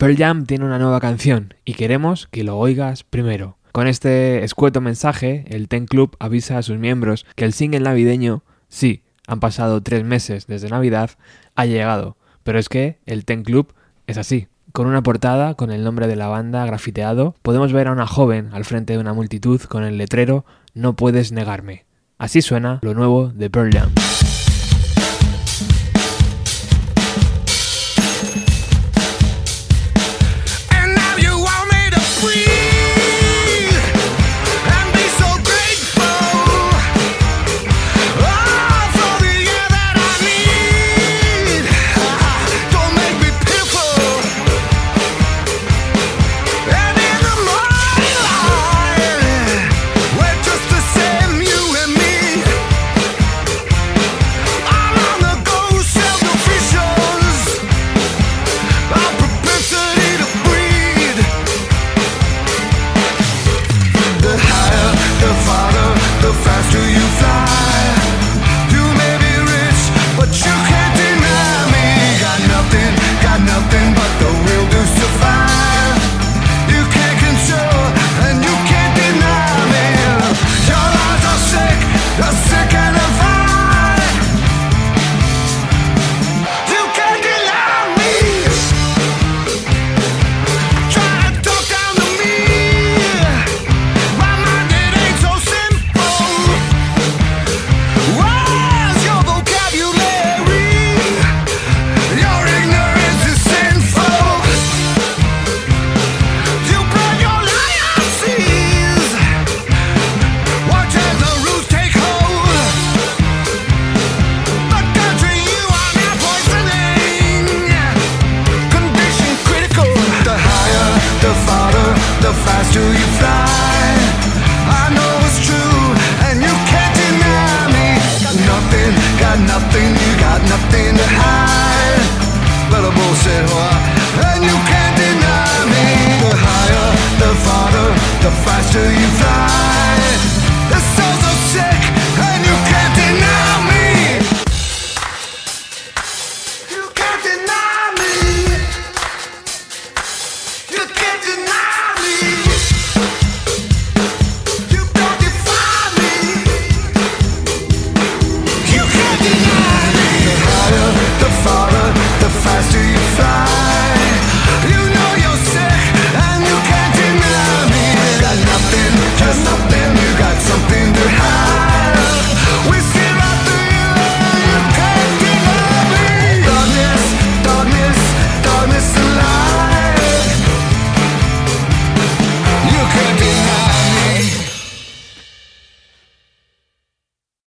Pearl Jam tiene una nueva canción y queremos que lo oigas primero. Con este escueto mensaje, el Ten Club avisa a sus miembros que el single navideño, sí, han pasado tres meses desde Navidad, ha llegado. Pero es que el Ten Club es así. Con una portada con el nombre de la banda grafiteado, podemos ver a una joven al frente de una multitud con el letrero No puedes negarme. Así suena lo nuevo de Pearl Jam.